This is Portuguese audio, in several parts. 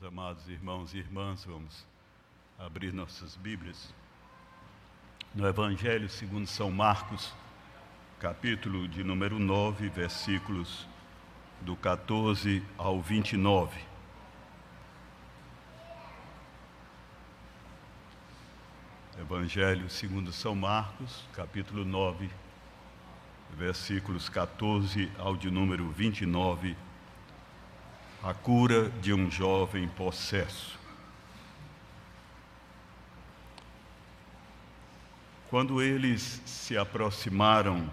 Meus amados irmãos e irmãs, vamos abrir nossas Bíblias. No Evangelho segundo São Marcos, capítulo de número 9, versículos do 14 ao 29. Evangelho segundo São Marcos, capítulo 9, versículos 14 ao de número 29 a cura de um jovem possesso. Quando eles se aproximaram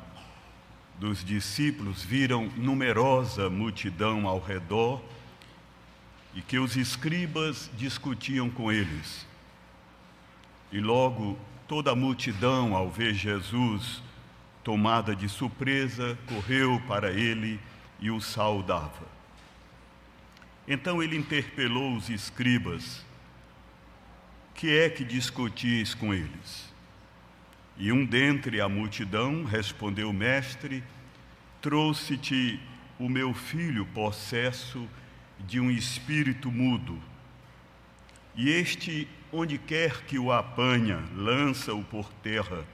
dos discípulos, viram numerosa multidão ao redor e que os escribas discutiam com eles. E logo toda a multidão, ao ver Jesus tomada de surpresa, correu para ele e o saudava. Então ele interpelou os escribas: Que é que discutis com eles? E um dentre a multidão respondeu: Mestre, trouxe-te o meu filho possesso de um espírito mudo. E este, onde quer que o apanha, lança-o por terra,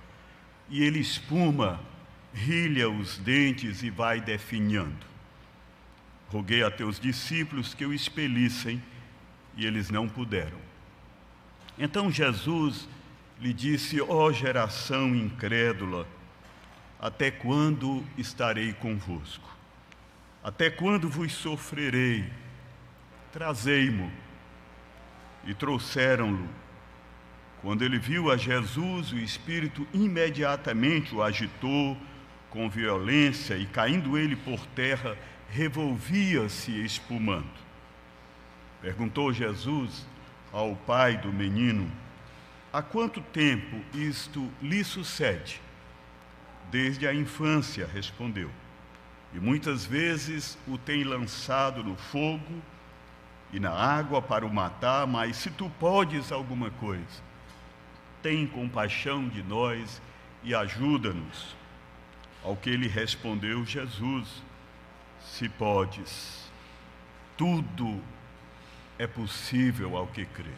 e ele espuma, rilha os dentes e vai definhando. Roguei a teus discípulos que o expelissem e eles não puderam. Então Jesus lhe disse: Ó oh, geração incrédula, até quando estarei convosco? Até quando vos sofrerei? Trazei-mo. E trouxeram-lo. Quando ele viu a Jesus, o Espírito imediatamente o agitou com violência e, caindo ele por terra, revolvia-se espumando. Perguntou Jesus ao pai do menino: Há quanto tempo isto lhe sucede? Desde a infância, respondeu. E muitas vezes o tem lançado no fogo e na água para o matar, mas se tu podes alguma coisa, tem compaixão de nós e ajuda-nos. Ao que ele respondeu Jesus: se podes, tudo é possível ao que crê.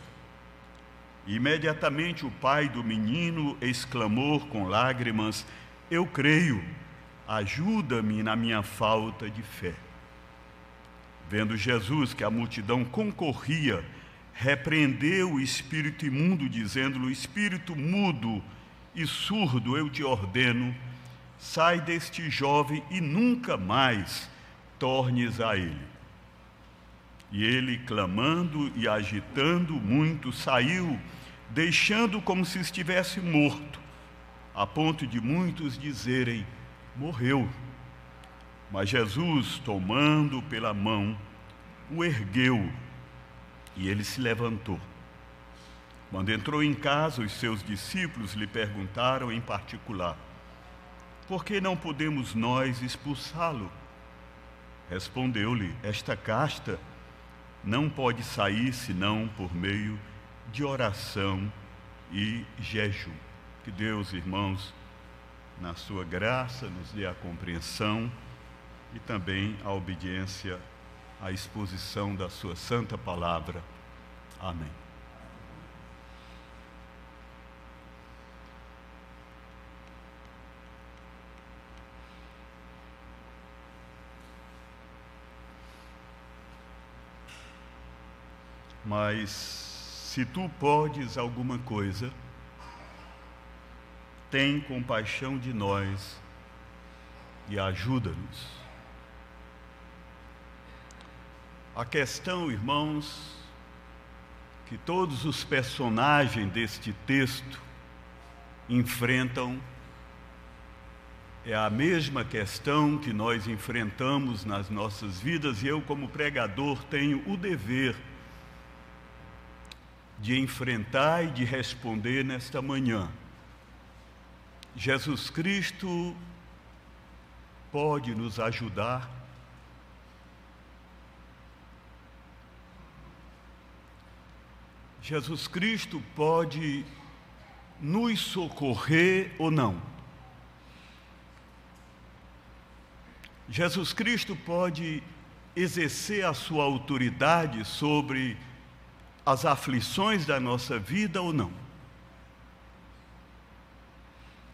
Imediatamente o pai do menino exclamou com lágrimas: Eu creio, ajuda-me na minha falta de fé. Vendo Jesus que a multidão concorria, repreendeu o espírito imundo, dizendo-lhe: Espírito mudo e surdo, eu te ordeno, sai deste jovem e nunca mais tornes a ele. E ele, clamando e agitando muito, saiu, deixando como se estivesse morto, a ponto de muitos dizerem: morreu. Mas Jesus, tomando pela mão, o ergueu e ele se levantou. Quando entrou em casa, os seus discípulos lhe perguntaram em particular: Por que não podemos nós expulsá-lo? Respondeu-lhe: Esta casta não pode sair senão por meio de oração e jejum. Que Deus, irmãos, na sua graça, nos dê a compreensão e também a obediência à exposição da sua santa palavra. Amém. Mas se tu podes alguma coisa, tem compaixão de nós e ajuda-nos. A questão, irmãos, que todos os personagens deste texto enfrentam é a mesma questão que nós enfrentamos nas nossas vidas e eu, como pregador, tenho o dever de enfrentar e de responder nesta manhã. Jesus Cristo pode nos ajudar. Jesus Cristo pode nos socorrer ou não. Jesus Cristo pode exercer a sua autoridade sobre as aflições da nossa vida ou não.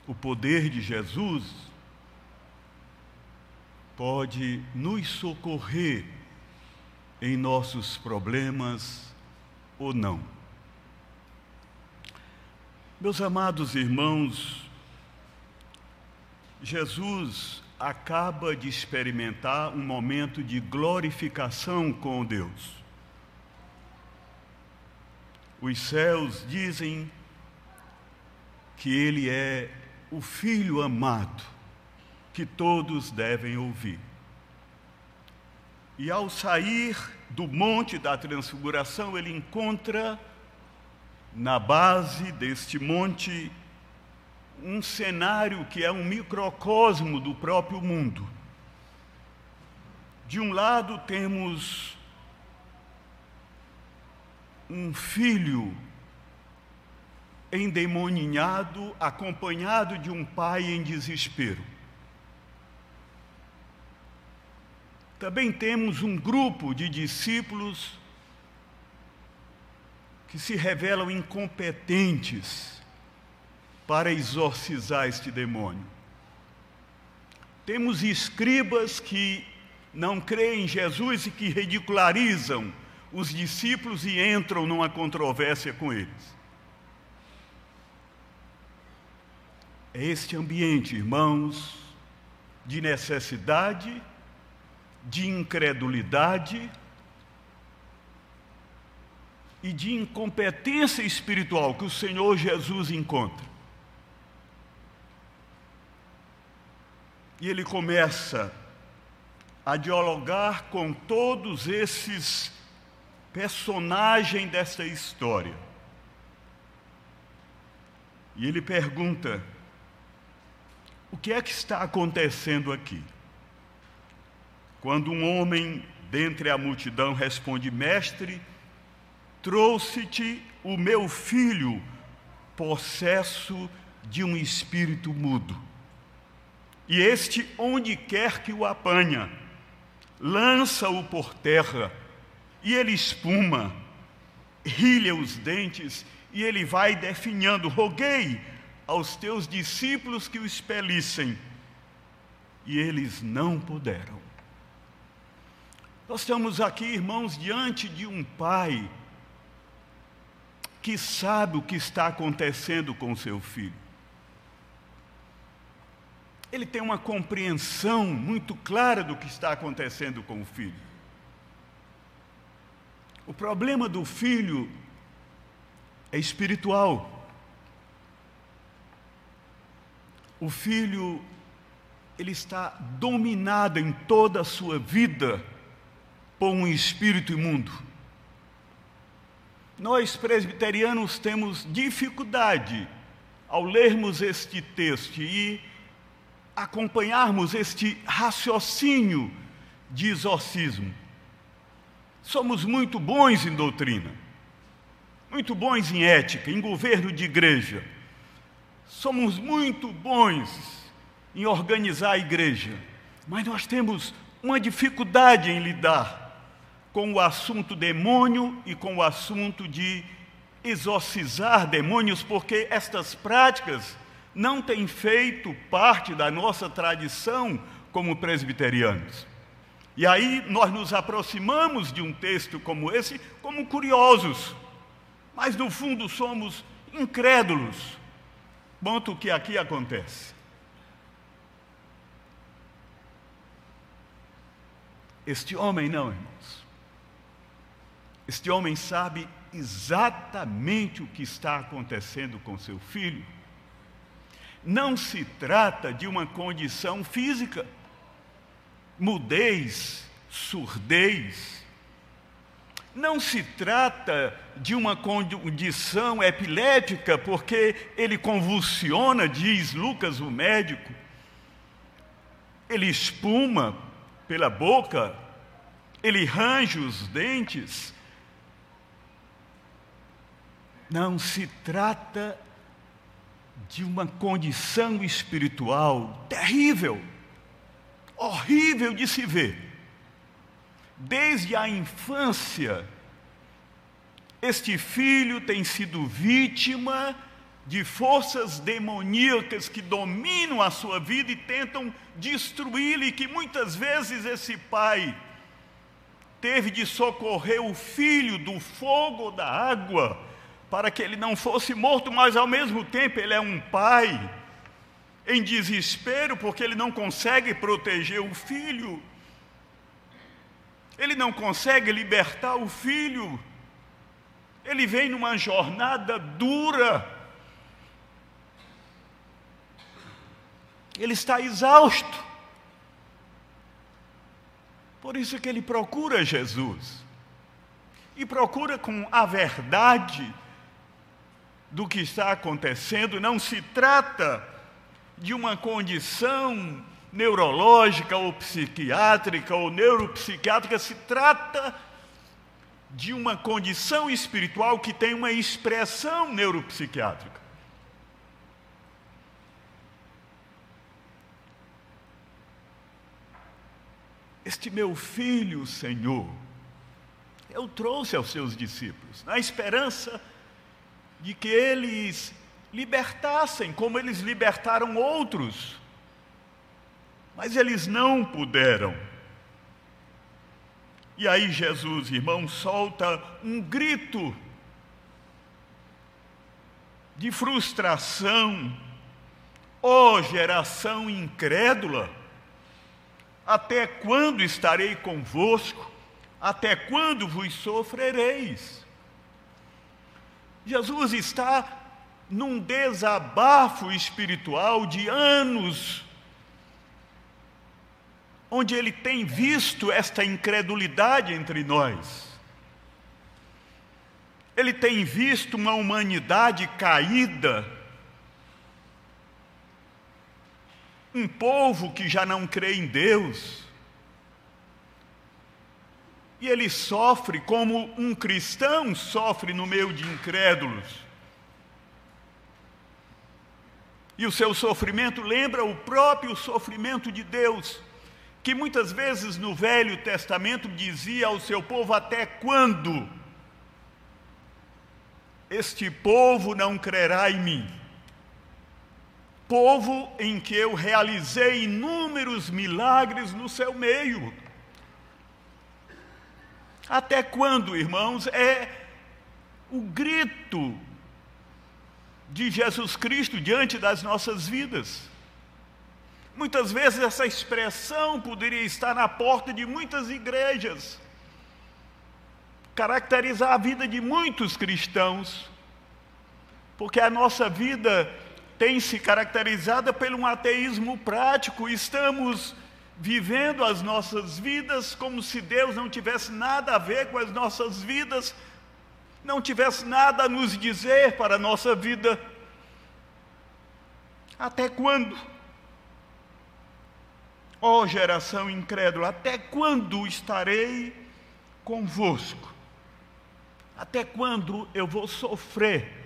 O poder de Jesus pode nos socorrer em nossos problemas ou não. Meus amados irmãos, Jesus acaba de experimentar um momento de glorificação com Deus. Os céus dizem que Ele é o Filho amado, que todos devem ouvir. E ao sair do Monte da Transfiguração, ele encontra na base deste monte um cenário que é um microcosmo do próprio mundo. De um lado temos um filho endemoninhado, acompanhado de um pai em desespero. Também temos um grupo de discípulos que se revelam incompetentes para exorcizar este demônio. Temos escribas que não creem em Jesus e que ridicularizam os discípulos e entram numa controvérsia com eles. É este ambiente, irmãos, de necessidade, de incredulidade e de incompetência espiritual que o Senhor Jesus encontra. E ele começa a dialogar com todos esses personagens dessa história. E ele pergunta: o que é que está acontecendo aqui? Quando um homem dentre a multidão responde: Mestre, trouxe-te o meu filho, possesso de um espírito mudo. E este, onde quer que o apanha, lança-o por terra, e ele espuma, rilha os dentes, e ele vai definhando: Roguei aos teus discípulos que o expelissem, e eles não puderam. Nós estamos aqui, irmãos, diante de um pai que sabe o que está acontecendo com seu filho. Ele tem uma compreensão muito clara do que está acontecendo com o filho. O problema do filho é espiritual. O filho, ele está dominado em toda a sua vida por um espírito imundo. Nós presbiterianos temos dificuldade ao lermos este texto e acompanharmos este raciocínio de exorcismo. Somos muito bons em doutrina, muito bons em ética, em governo de igreja. Somos muito bons em organizar a igreja, mas nós temos uma dificuldade em lidar com o assunto demônio e com o assunto de exorcizar demônios, porque estas práticas não têm feito parte da nossa tradição como presbiterianos. E aí nós nos aproximamos de um texto como esse como curiosos, mas no fundo somos incrédulos quanto o que aqui acontece. Este homem não, irmãos. Este homem sabe exatamente o que está acontecendo com seu filho. Não se trata de uma condição física, mudez, surdez. Não se trata de uma condição epilética, porque ele convulsiona, diz Lucas, o médico. Ele espuma pela boca, ele range os dentes não se trata de uma condição espiritual terrível, horrível de se ver. Desde a infância, Este filho tem sido vítima de forças demoníacas que dominam a sua vida e tentam destruí-lo, e que muitas vezes esse pai teve de socorrer o filho do fogo ou da água, para que ele não fosse morto, mas ao mesmo tempo ele é um pai em desespero, porque ele não consegue proteger o filho, ele não consegue libertar o filho, ele vem numa jornada dura, ele está exausto. Por isso que ele procura Jesus. E procura com a verdade do que está acontecendo. Não se trata de uma condição neurológica ou psiquiátrica ou neuropsiquiátrica, se trata de uma condição espiritual que tem uma expressão neuropsiquiátrica. Este meu filho, Senhor, eu trouxe aos seus discípulos, na esperança de que eles libertassem, como eles libertaram outros, mas eles não puderam. E aí Jesus, irmão, solta um grito de frustração, ó oh, geração incrédula, até quando estarei convosco? Até quando vos sofrereis? Jesus está num desabafo espiritual de anos, onde ele tem visto esta incredulidade entre nós. Ele tem visto uma humanidade caída, um povo que já não crê em Deus. E ele sofre como um cristão sofre no meio de incrédulos. E o seu sofrimento lembra o próprio sofrimento de Deus, que muitas vezes no Velho Testamento dizia ao seu povo: Até quando este povo não crerá em mim? povo em que eu realizei inúmeros milagres no seu meio. Até quando, irmãos, é o grito de Jesus Cristo diante das nossas vidas? Muitas vezes essa expressão poderia estar na porta de muitas igrejas, caracterizar a vida de muitos cristãos, porque a nossa vida tem se caracterizada por um ateísmo prático. Estamos vivendo as nossas vidas como se Deus não tivesse nada a ver com as nossas vidas, não tivesse nada a nos dizer para a nossa vida. Até quando? Ó oh, geração incrédula, até quando estarei convosco? Até quando eu vou sofrer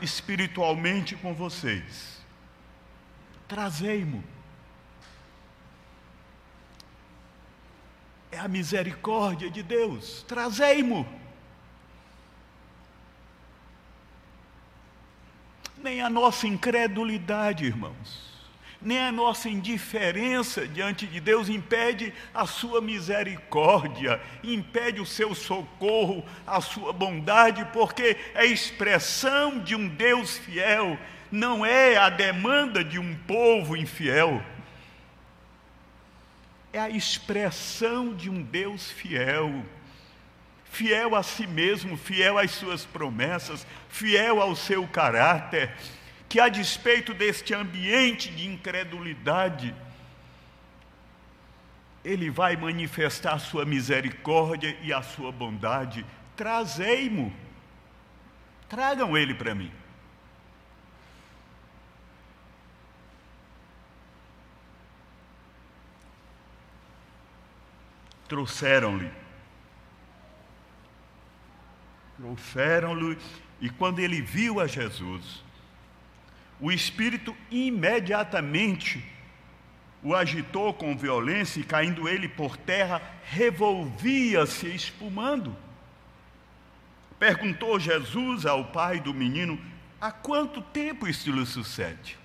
espiritualmente com vocês. Trazei-mo. É a misericórdia de Deus. Trazei-mo. Nem a nossa incredulidade, irmãos nem a nossa indiferença diante de Deus impede a sua misericórdia, impede o seu socorro, a sua bondade, porque é expressão de um Deus fiel, não é a demanda de um povo infiel. É a expressão de um Deus fiel, fiel a si mesmo, fiel às suas promessas, fiel ao seu caráter que, a despeito deste ambiente de incredulidade, Ele vai manifestar sua misericórdia e a sua bondade. Trazei-mo, tragam Ele para mim. Trouxeram-lhe. Trouxeram-lhe, e quando ele viu a Jesus, o espírito imediatamente o agitou com violência e, caindo ele por terra, revolvia-se espumando. Perguntou Jesus ao pai do menino: Há quanto tempo isso lhe sucede?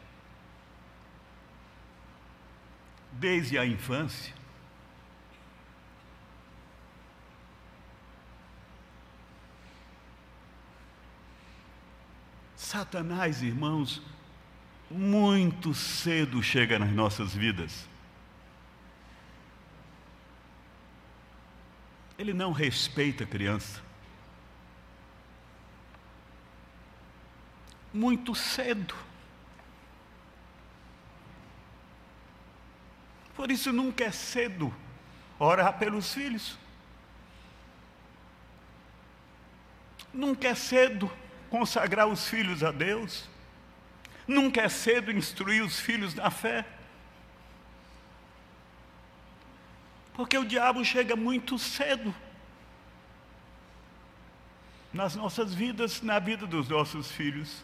Desde a infância. Satanás, irmãos, muito cedo chega nas nossas vidas. Ele não respeita a criança. Muito cedo. Por isso nunca é cedo orar pelos filhos. Nunca é cedo consagrar os filhos a Deus. Nunca é cedo instruir os filhos na fé. Porque o diabo chega muito cedo nas nossas vidas, na vida dos nossos filhos.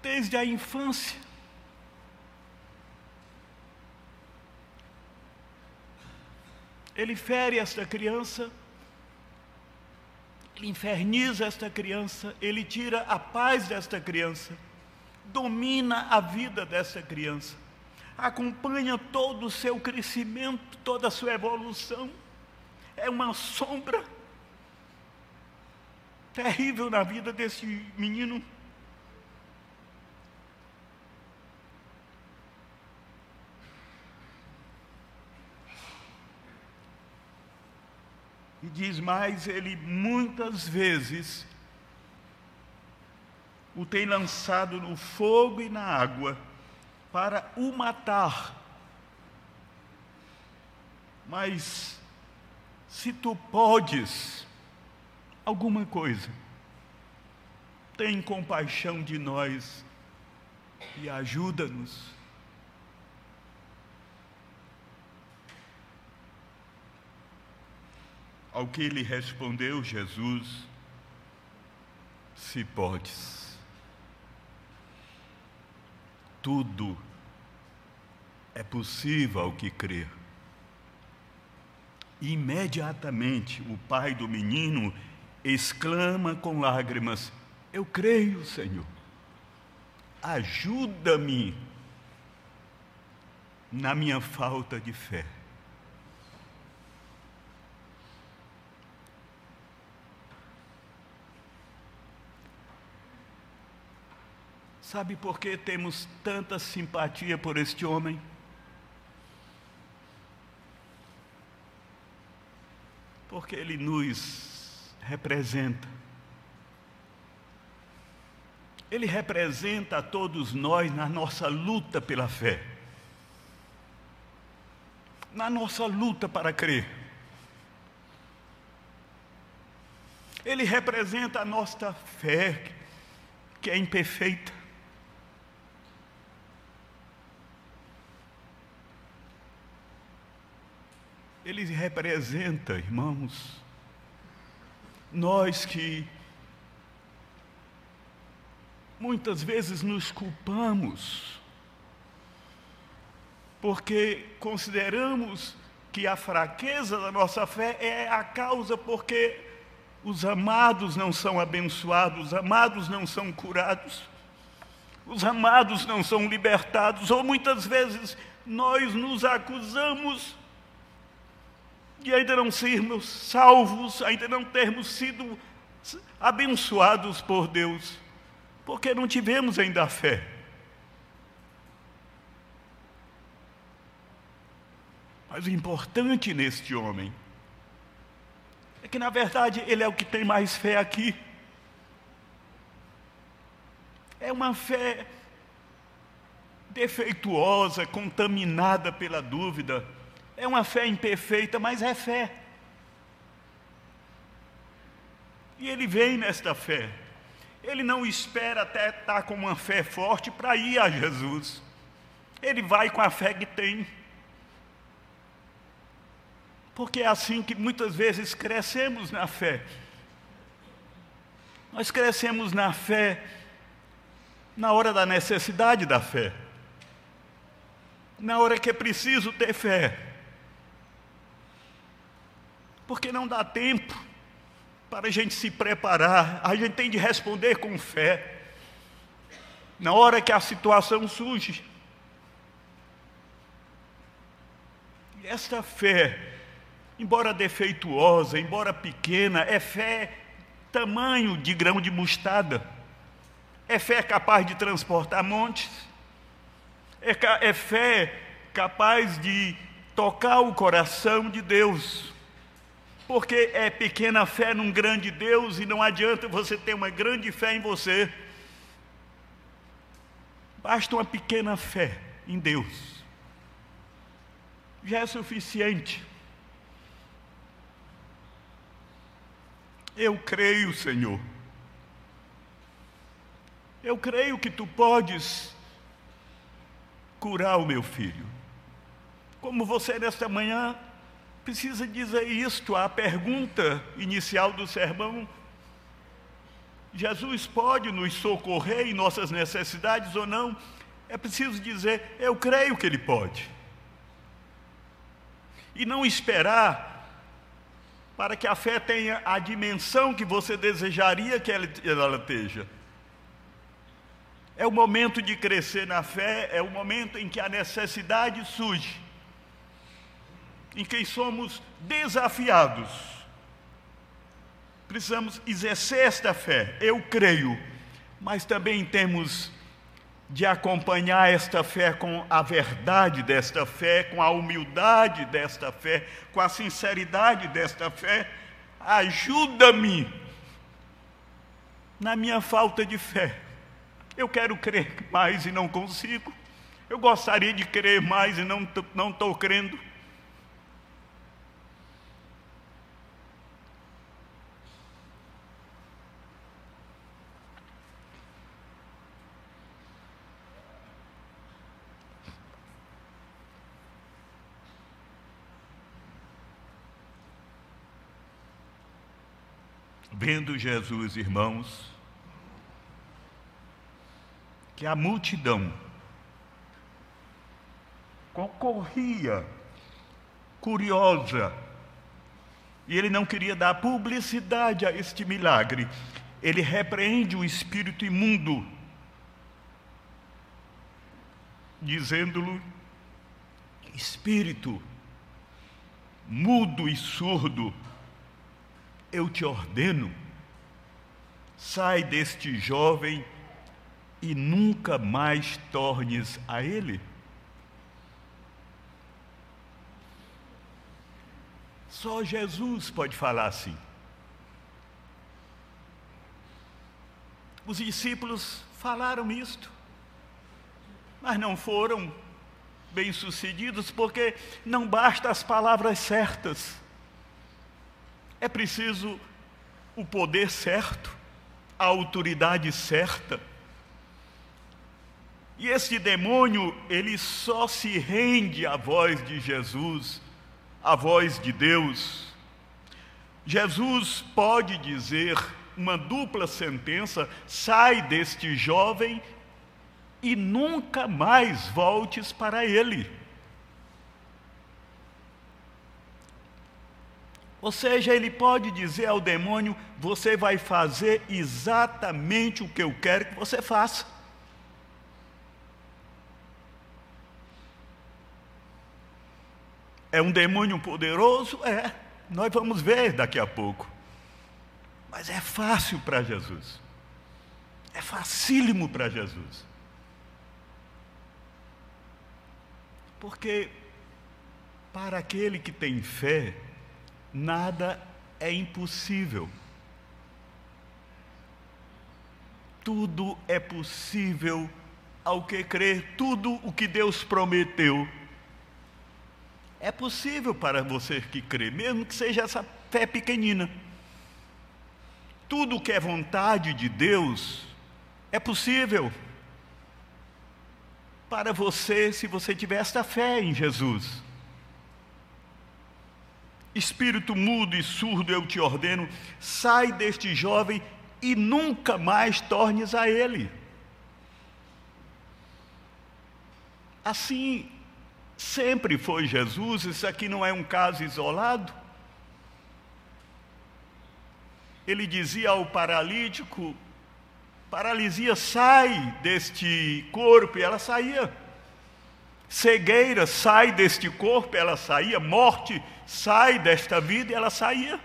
Desde a infância. Ele fere esta criança, ele inferniza esta criança, ele tira a paz desta criança domina a vida dessa criança, acompanha todo o seu crescimento, toda a sua evolução. É uma sombra terrível na vida desse menino. E diz mais, ele muitas vezes o tem lançado no fogo e na água para o matar. Mas se tu podes alguma coisa, tem compaixão de nós e ajuda-nos. Ao que lhe respondeu Jesus: Se podes. tudo é possível ao que crer. Imediatamente o pai do menino exclama com lágrimas: Eu creio, Senhor. Ajuda-me na minha falta de fé. Sabe por que temos tanta simpatia por este homem? Porque ele nos representa. Ele representa a todos nós na nossa luta pela fé, na nossa luta para crer. Ele representa a nossa fé, que é imperfeita. Ele representa, irmãos, nós que muitas vezes nos culpamos, porque consideramos que a fraqueza da nossa fé é a causa porque os amados não são abençoados, os amados não são curados, os amados não são libertados, ou muitas vezes nós nos acusamos de ainda não sermos salvos, ainda não termos sido abençoados por Deus, porque não tivemos ainda a fé. Mas o importante neste homem é que, na verdade, ele é o que tem mais fé aqui. É uma fé defeituosa, contaminada pela dúvida é uma fé imperfeita, mas é fé. E ele vem nesta fé. Ele não espera até estar com uma fé forte para ir a Jesus. Ele vai com a fé que tem. Porque é assim que muitas vezes crescemos na fé. Nós crescemos na fé na hora da necessidade da fé. Na hora que é preciso ter fé. Porque não dá tempo para a gente se preparar, a gente tem de responder com fé. Na hora que a situação surge. Esta fé, embora defeituosa, embora pequena, é fé tamanho de grão de mostarda. É fé capaz de transportar montes. É, é fé capaz de tocar o coração de Deus. Porque é pequena fé num grande Deus e não adianta você ter uma grande fé em você. Basta uma pequena fé em Deus. Já é suficiente. Eu creio, Senhor. Eu creio que tu podes curar o meu filho. Como você nesta manhã precisa dizer isto, a pergunta inicial do sermão. Jesus pode nos socorrer em nossas necessidades ou não? É preciso dizer, eu creio que Ele pode. E não esperar para que a fé tenha a dimensão que você desejaria que ela, ela esteja. É o momento de crescer na fé, é o momento em que a necessidade surge em quem somos desafiados. Precisamos exercer esta fé, eu creio, mas também temos de acompanhar esta fé com a verdade desta fé, com a humildade desta fé, com a sinceridade desta fé. Ajuda-me na minha falta de fé. Eu quero crer mais e não consigo. Eu gostaria de crer mais e não estou crendo. Vendo Jesus, irmãos, que a multidão concorria, curiosa, e ele não queria dar publicidade a este milagre, ele repreende o espírito imundo, dizendo-lhe: Espírito mudo e surdo, eu te ordeno, sai deste jovem e nunca mais tornes a ele. Só Jesus pode falar assim. Os discípulos falaram isto, mas não foram bem-sucedidos porque não basta as palavras certas. É preciso o poder certo, a autoridade certa. E esse demônio, ele só se rende à voz de Jesus, à voz de Deus. Jesus pode dizer uma dupla sentença: sai deste jovem e nunca mais voltes para ele. Ou seja, ele pode dizer ao demônio: você vai fazer exatamente o que eu quero que você faça. É um demônio poderoso? É. Nós vamos ver daqui a pouco. Mas é fácil para Jesus. É facílimo para Jesus. Porque para aquele que tem fé, nada é impossível. Tudo é possível ao que crer, tudo o que Deus prometeu. É possível para você que crê, mesmo que seja essa fé pequenina. Tudo que é vontade de Deus é possível para você se você tiver esta fé em Jesus. Espírito mudo e surdo, eu te ordeno, sai deste jovem e nunca mais tornes a ele. Assim sempre foi Jesus, isso aqui não é um caso isolado. ele dizia ao paralítico: paralisia sai deste corpo, e ela saía. Cegueira sai deste corpo, ela saía. Morte sai desta vida, ela saía.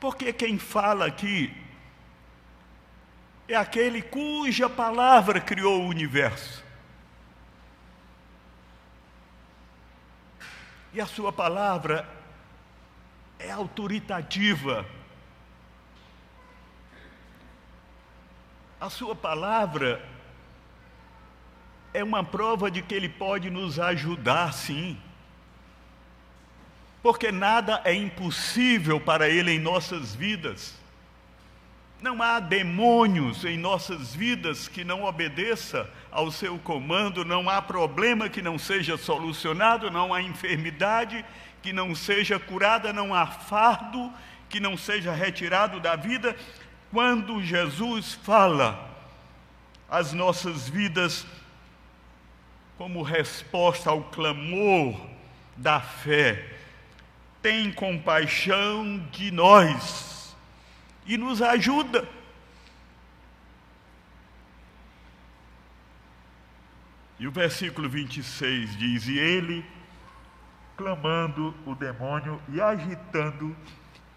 Porque quem fala aqui é aquele cuja palavra criou o universo. E a sua palavra é autoritativa. A sua palavra é uma prova de que ele pode nos ajudar, sim. Porque nada é impossível para ele em nossas vidas. Não há demônios em nossas vidas que não obedeça ao seu comando, não há problema que não seja solucionado, não há enfermidade que não seja curada, não há fardo que não seja retirado da vida. Quando Jesus fala, as nossas vidas, como resposta ao clamor da fé, tem compaixão de nós e nos ajuda. E o versículo 26 diz: E ele, clamando o demônio e agitando,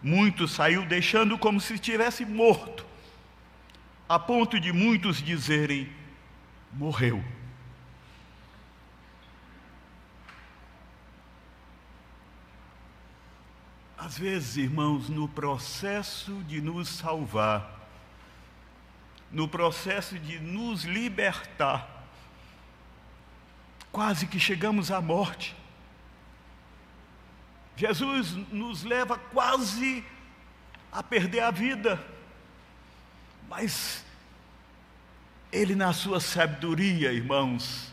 muito saiu, deixando como se estivesse morto, a ponto de muitos dizerem: morreu. Às vezes, irmãos, no processo de nos salvar, no processo de nos libertar, quase que chegamos à morte. Jesus nos leva quase a perder a vida, mas Ele, na sua sabedoria, irmãos,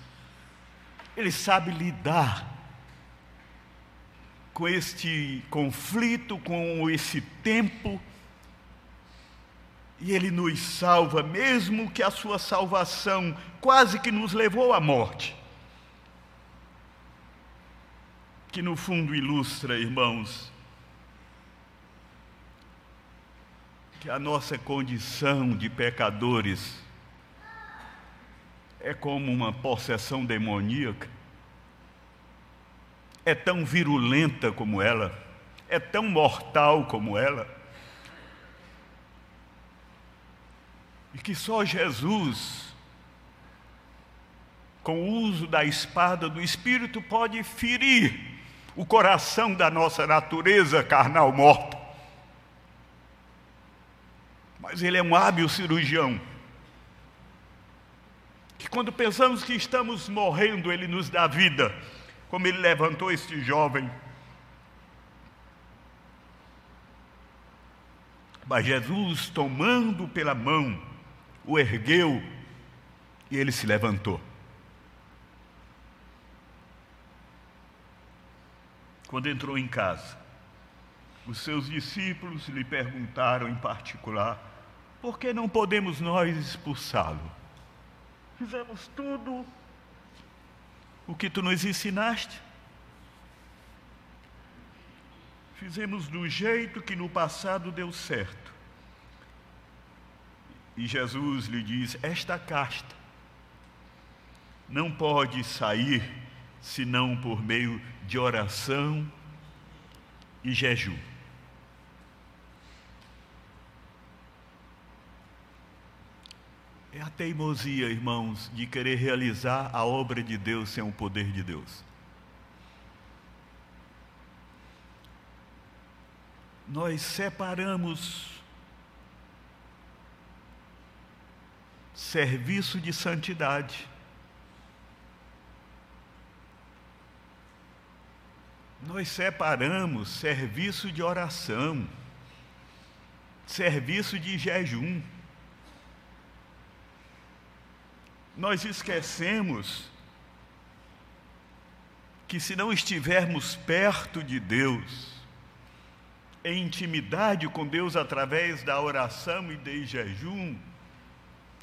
Ele sabe lidar com este conflito, com esse tempo, e Ele nos salva, mesmo que a Sua salvação quase que nos levou à morte. Que no fundo ilustra, irmãos, que a nossa condição de pecadores é como uma possessão demoníaca é tão virulenta como ela, é tão mortal como ela. E que só Jesus, com o uso da espada do Espírito, pode ferir o coração da nossa natureza carnal morta. Mas Ele é um hábil cirurgião. Que quando pensamos que estamos morrendo, Ele nos dá vida como ele levantou este jovem. Mas Jesus, tomando pela mão, o ergueu e ele se levantou. Quando entrou em casa, os seus discípulos lhe perguntaram em particular: por que não podemos nós expulsá-lo? Fizemos tudo o que tu nos ensinaste. Fizemos do jeito que no passado deu certo. E Jesus lhe diz: Esta casta não pode sair senão por meio de oração e jejum. A teimosia, irmãos, de querer realizar a obra de Deus sem o poder de Deus. Nós separamos serviço de santidade. Nós separamos serviço de oração, serviço de jejum. Nós esquecemos que se não estivermos perto de Deus, em intimidade com Deus através da oração e de jejum,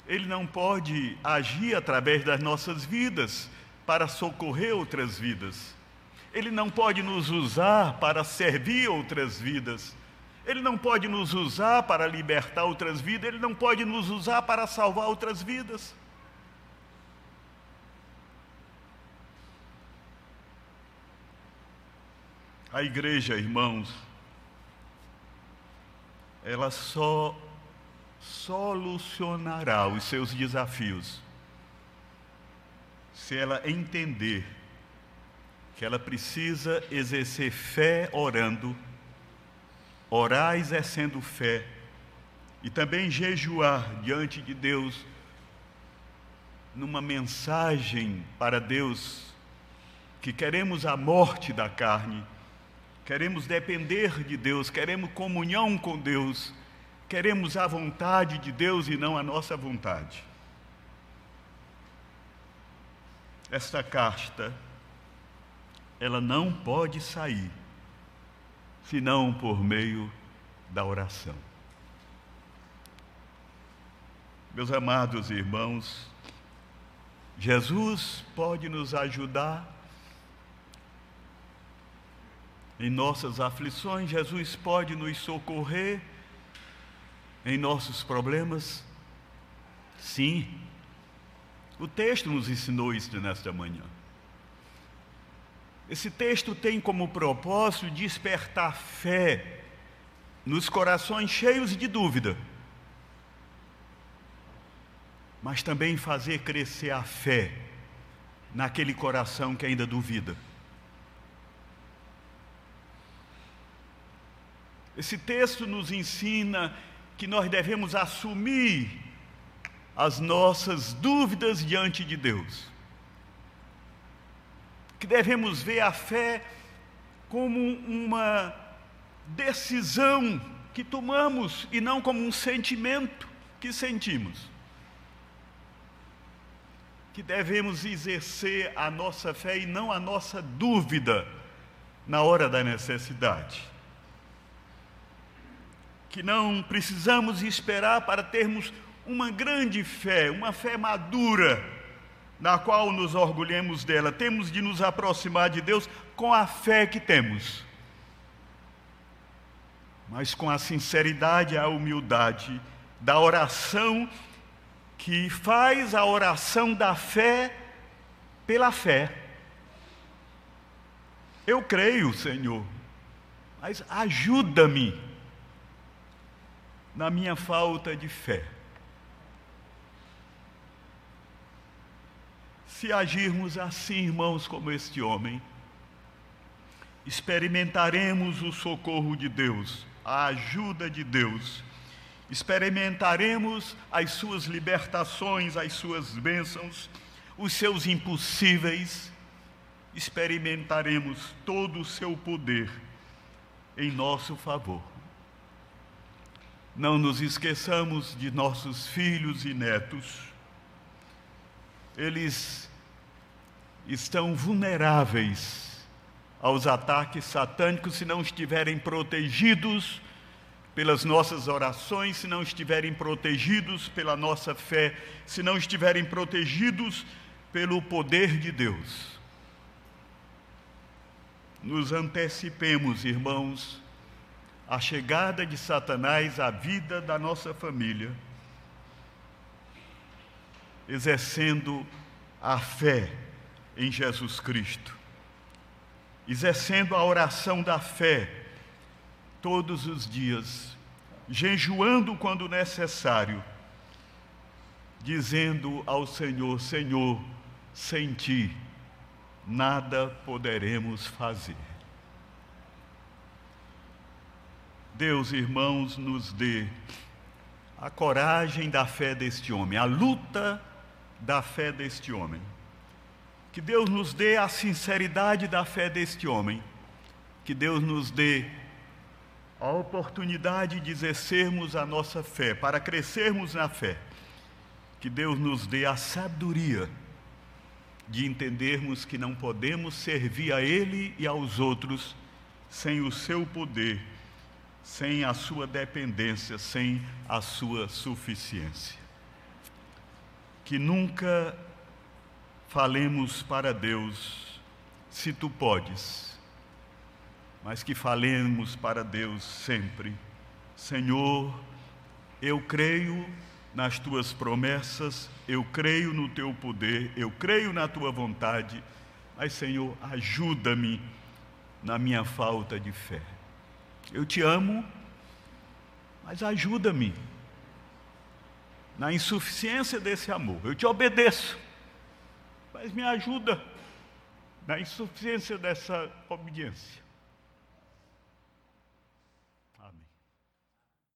Ele não pode agir através das nossas vidas para socorrer outras vidas. Ele não pode nos usar para servir outras vidas. Ele não pode nos usar para libertar outras vidas. Ele não pode nos usar para salvar outras vidas. A igreja, irmãos, ela só solucionará os seus desafios se ela entender que ela precisa exercer fé orando, orar exercendo fé e também jejuar diante de Deus numa mensagem para Deus que queremos a morte da carne, queremos depender de Deus, queremos comunhão com Deus, queremos a vontade de Deus e não a nossa vontade. Esta casta ela não pode sair senão por meio da oração. Meus amados irmãos, Jesus pode nos ajudar em nossas aflições, Jesus pode nos socorrer em nossos problemas? Sim. O texto nos ensinou isso nesta manhã. Esse texto tem como propósito despertar fé nos corações cheios de dúvida, mas também fazer crescer a fé naquele coração que ainda duvida. Esse texto nos ensina que nós devemos assumir as nossas dúvidas diante de Deus que devemos ver a fé como uma decisão que tomamos e não como um sentimento que sentimos. Que devemos exercer a nossa fé e não a nossa dúvida na hora da necessidade. Que não precisamos esperar para termos uma grande fé, uma fé madura na qual nos orgulhemos dela. Temos de nos aproximar de Deus com a fé que temos, mas com a sinceridade e a humildade da oração que faz a oração da fé pela fé. Eu creio, Senhor, mas ajuda-me na minha falta de fé. Se agirmos assim, irmãos, como este homem, experimentaremos o socorro de Deus, a ajuda de Deus, experimentaremos as suas libertações, as suas bênçãos, os seus impossíveis, experimentaremos todo o seu poder em nosso favor. Não nos esqueçamos de nossos filhos e netos. Eles estão vulneráveis aos ataques satânicos se não estiverem protegidos pelas nossas orações, se não estiverem protegidos pela nossa fé, se não estiverem protegidos pelo poder de Deus. Nos antecipemos, irmãos, à chegada de Satanás à vida da nossa família, exercendo a fé em Jesus Cristo, exercendo a oração da fé todos os dias, jejuando quando necessário, dizendo ao Senhor: Senhor, sem ti nada poderemos fazer. Deus, irmãos, nos dê a coragem da fé deste homem, a luta da fé deste homem. Que Deus nos dê a sinceridade da fé deste homem. Que Deus nos dê a oportunidade de exercermos a nossa fé, para crescermos na fé. Que Deus nos dê a sabedoria de entendermos que não podemos servir a Ele e aos outros sem o seu poder, sem a sua dependência, sem a sua suficiência. Que nunca falemos para Deus se tu podes, mas que falemos para Deus sempre: Senhor, eu creio nas tuas promessas, eu creio no teu poder, eu creio na tua vontade, mas, Senhor, ajuda-me na minha falta de fé. Eu te amo, mas ajuda-me na insuficiência desse amor. Eu te obedeço, mas me ajuda na insuficiência dessa obediência.